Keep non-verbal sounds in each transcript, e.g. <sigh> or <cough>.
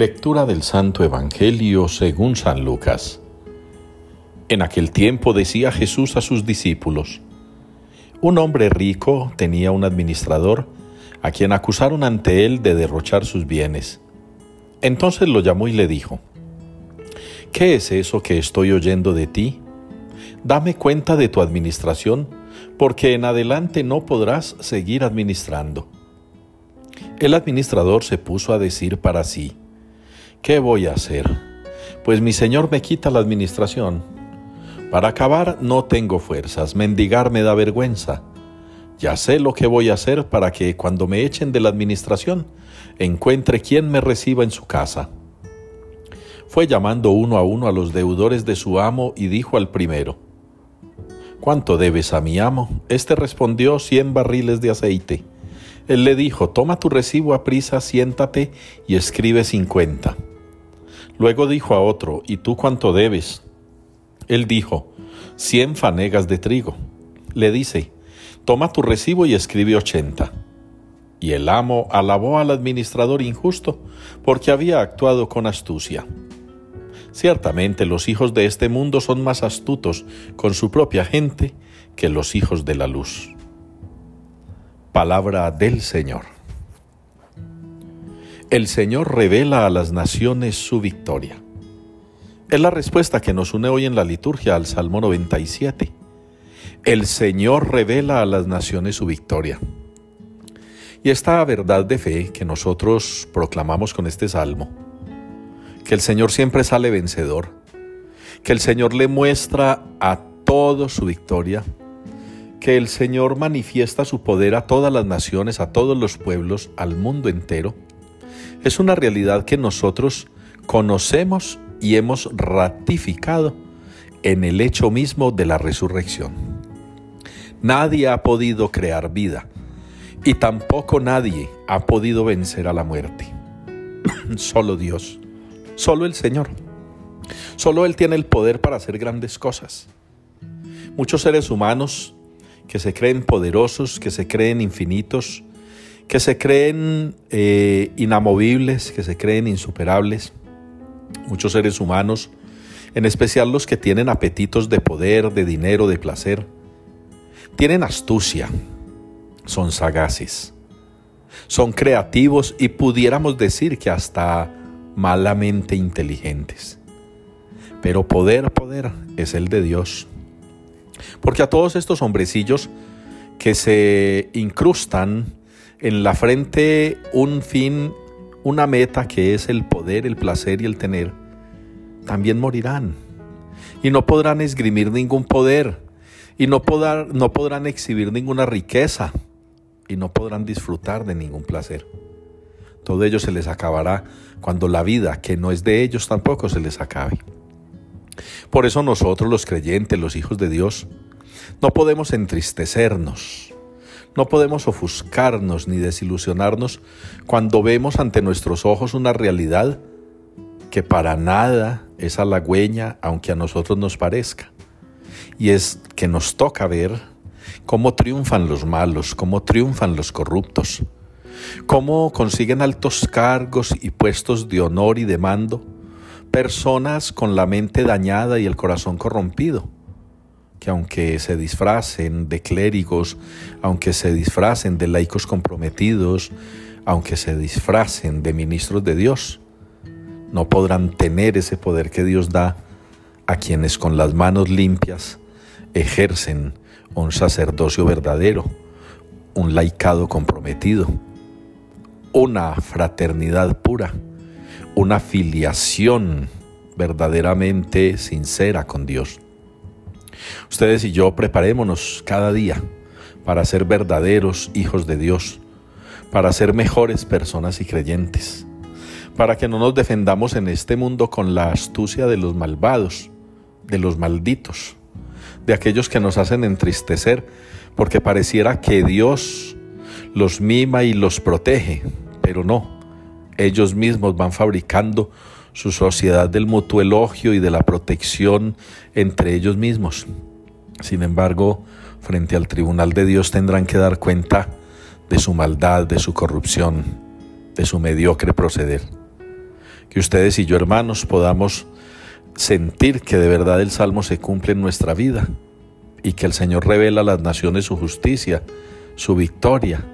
Lectura del Santo Evangelio según San Lucas. En aquel tiempo decía Jesús a sus discípulos, Un hombre rico tenía un administrador a quien acusaron ante él de derrochar sus bienes. Entonces lo llamó y le dijo, ¿Qué es eso que estoy oyendo de ti? Dame cuenta de tu administración, porque en adelante no podrás seguir administrando. El administrador se puso a decir para sí, ¿qué voy a hacer? Pues mi señor me quita la administración. Para acabar no tengo fuerzas, mendigar me da vergüenza. Ya sé lo que voy a hacer para que cuando me echen de la administración encuentre quien me reciba en su casa. Fue llamando uno a uno a los deudores de su amo y dijo al primero, ¿Cuánto debes a mi amo? Este respondió cien barriles de aceite. Él le dijo, toma tu recibo a prisa, siéntate y escribe cincuenta. Luego dijo a otro, ¿y tú cuánto debes? Él dijo, cien fanegas de trigo. Le dice, toma tu recibo y escribe ochenta. Y el amo alabó al administrador injusto porque había actuado con astucia. Ciertamente los hijos de este mundo son más astutos con su propia gente que los hijos de la luz. Palabra del Señor. El Señor revela a las naciones su victoria. Es la respuesta que nos une hoy en la liturgia al Salmo 97. El Señor revela a las naciones su victoria. Y esta verdad de fe que nosotros proclamamos con este salmo, que el Señor siempre sale vencedor, que el Señor le muestra a todos su victoria, que el Señor manifiesta su poder a todas las naciones, a todos los pueblos, al mundo entero, es una realidad que nosotros conocemos y hemos ratificado en el hecho mismo de la resurrección. Nadie ha podido crear vida y tampoco nadie ha podido vencer a la muerte. <clears throat> Solo Dios, solo el Señor. Solo Él tiene el poder para hacer grandes cosas. Muchos seres humanos que se creen poderosos, que se creen infinitos, que se creen eh, inamovibles, que se creen insuperables. Muchos seres humanos, en especial los que tienen apetitos de poder, de dinero, de placer, tienen astucia, son sagaces, son creativos y pudiéramos decir que hasta malamente inteligentes. Pero poder, poder es el de Dios. Porque a todos estos hombrecillos que se incrustan en la frente un fin, una meta que es el poder, el placer y el tener, también morirán. Y no podrán esgrimir ningún poder. Y no, no podrán exhibir ninguna riqueza. Y no podrán disfrutar de ningún placer. Todo ello se les acabará cuando la vida, que no es de ellos, tampoco se les acabe. Por eso nosotros los creyentes, los hijos de Dios, no podemos entristecernos, no podemos ofuscarnos ni desilusionarnos cuando vemos ante nuestros ojos una realidad que para nada es halagüeña, aunque a nosotros nos parezca. Y es que nos toca ver cómo triunfan los malos, cómo triunfan los corruptos, cómo consiguen altos cargos y puestos de honor y de mando personas con la mente dañada y el corazón corrompido, que aunque se disfracen de clérigos, aunque se disfracen de laicos comprometidos, aunque se disfracen de ministros de Dios, no podrán tener ese poder que Dios da a quienes con las manos limpias ejercen un sacerdocio verdadero, un laicado comprometido, una fraternidad pura una filiación verdaderamente sincera con Dios. Ustedes y yo preparémonos cada día para ser verdaderos hijos de Dios, para ser mejores personas y creyentes, para que no nos defendamos en este mundo con la astucia de los malvados, de los malditos, de aquellos que nos hacen entristecer porque pareciera que Dios los mima y los protege, pero no ellos mismos van fabricando su sociedad del mutuo elogio y de la protección entre ellos mismos. Sin embargo, frente al tribunal de Dios tendrán que dar cuenta de su maldad, de su corrupción, de su mediocre proceder. Que ustedes y yo, hermanos, podamos sentir que de verdad el Salmo se cumple en nuestra vida y que el Señor revela a las naciones su justicia, su victoria,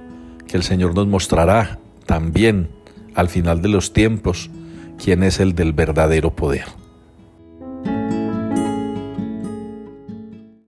que el Señor nos mostrará también al final de los tiempos quién es el del verdadero poder.